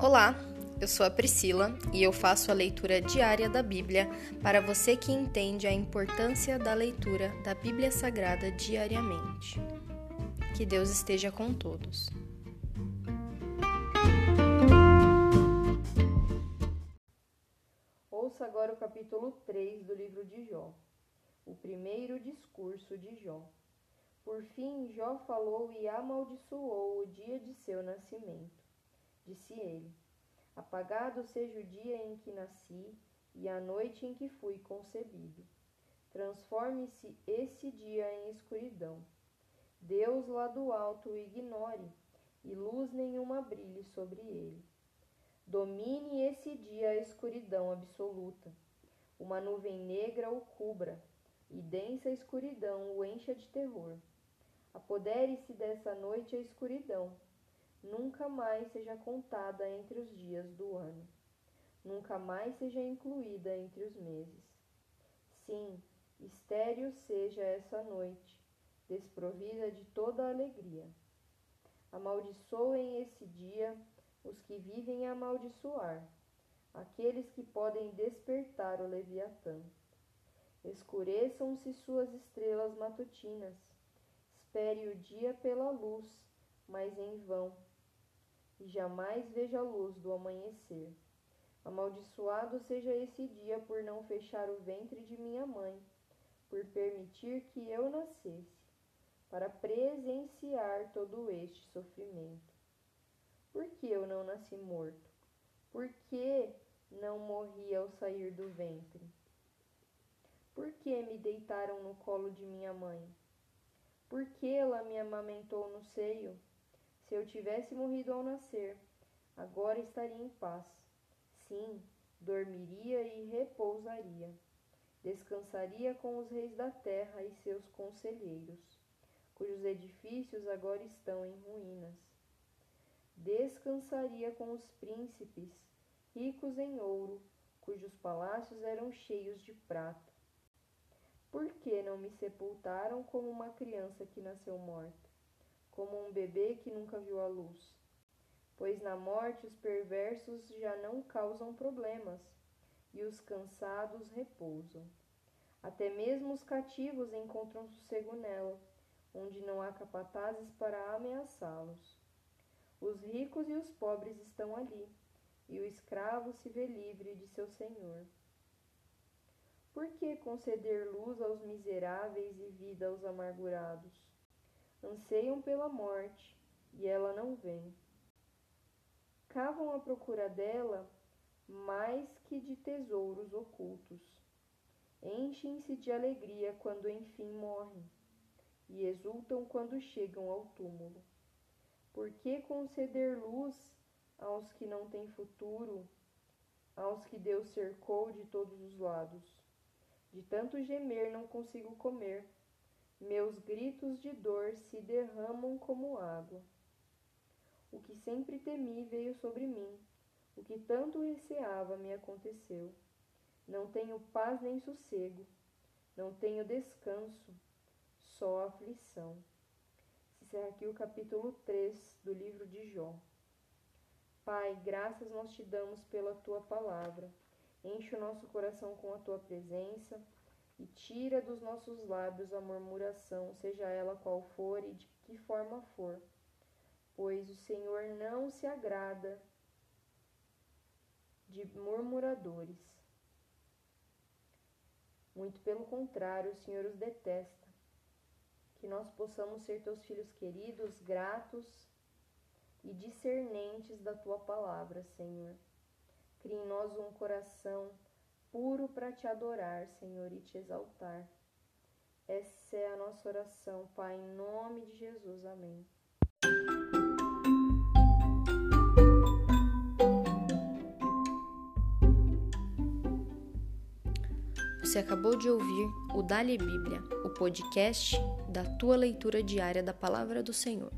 Olá, eu sou a Priscila e eu faço a leitura diária da Bíblia para você que entende a importância da leitura da Bíblia Sagrada diariamente. Que Deus esteja com todos. Ouça agora o capítulo 3 do livro de Jó, o primeiro discurso de Jó. Por fim, Jó falou e amaldiçoou o dia de seu nascimento disse ele. Apagado seja o dia em que nasci e a noite em que fui concebido. Transforme-se esse dia em escuridão. Deus lá do alto o ignore e luz nenhuma brilhe sobre ele. Domine esse dia a escuridão absoluta. Uma nuvem negra o cubra e densa escuridão o encha de terror. Apodere-se dessa noite a escuridão nunca mais seja contada entre os dias do ano, nunca mais seja incluída entre os meses. Sim, estéril seja essa noite, desprovida de toda alegria. Amaldiçoem esse dia os que vivem a amaldiçoar, aqueles que podem despertar o Leviatã. Escureçam-se suas estrelas matutinas, espere o dia pela luz, mas em vão e jamais veja a luz do amanhecer. Amaldiçoado seja esse dia por não fechar o ventre de minha mãe, por permitir que eu nascesse, para presenciar todo este sofrimento. Por que eu não nasci morto? Por que não morri ao sair do ventre? Por que me deitaram no colo de minha mãe? Por que ela me amamentou no seio? Se eu tivesse morrido ao nascer, agora estaria em paz. Sim, dormiria e repousaria. Descansaria com os reis da terra e seus conselheiros, cujos edifícios agora estão em ruínas. Descansaria com os príncipes, ricos em ouro, cujos palácios eram cheios de prata. Por que não me sepultaram como uma criança que nasceu morta? Como um bebê que nunca viu a luz. Pois na morte os perversos já não causam problemas, e os cansados repousam. Até mesmo os cativos encontram sossego nela, onde não há capatazes para ameaçá-los. Os ricos e os pobres estão ali, e o escravo se vê livre de seu senhor. Por que conceder luz aos miseráveis e vida aos amargurados? Anseiam pela morte, e ela não vem. Cavam à procura dela mais que de tesouros ocultos. Enchem-se de alegria quando enfim morrem, e exultam quando chegam ao túmulo. Por que conceder luz aos que não têm futuro, aos que Deus cercou de todos os lados? De tanto gemer não consigo comer meus gritos de dor se derramam como água. O que sempre temi veio sobre mim, o que tanto receava me aconteceu. Não tenho paz nem sossego, não tenho descanso, só aflição. Se encerra aqui o capítulo 3 do livro de Jó. Pai, graças nós te damos pela tua palavra. Enche o nosso coração com a tua presença e tira dos nossos lábios a murmuração, seja ela qual for e de que forma for, pois o Senhor não se agrada de murmuradores. Muito pelo contrário, o Senhor os detesta. Que nós possamos ser teus filhos queridos, gratos e discernentes da tua palavra, Senhor. Crie em nós um coração puro para te adorar, Senhor, e te exaltar. Essa é a nossa oração, Pai, em nome de Jesus. Amém. Você acabou de ouvir o Dali Bíblia, o podcast da tua leitura diária da palavra do Senhor.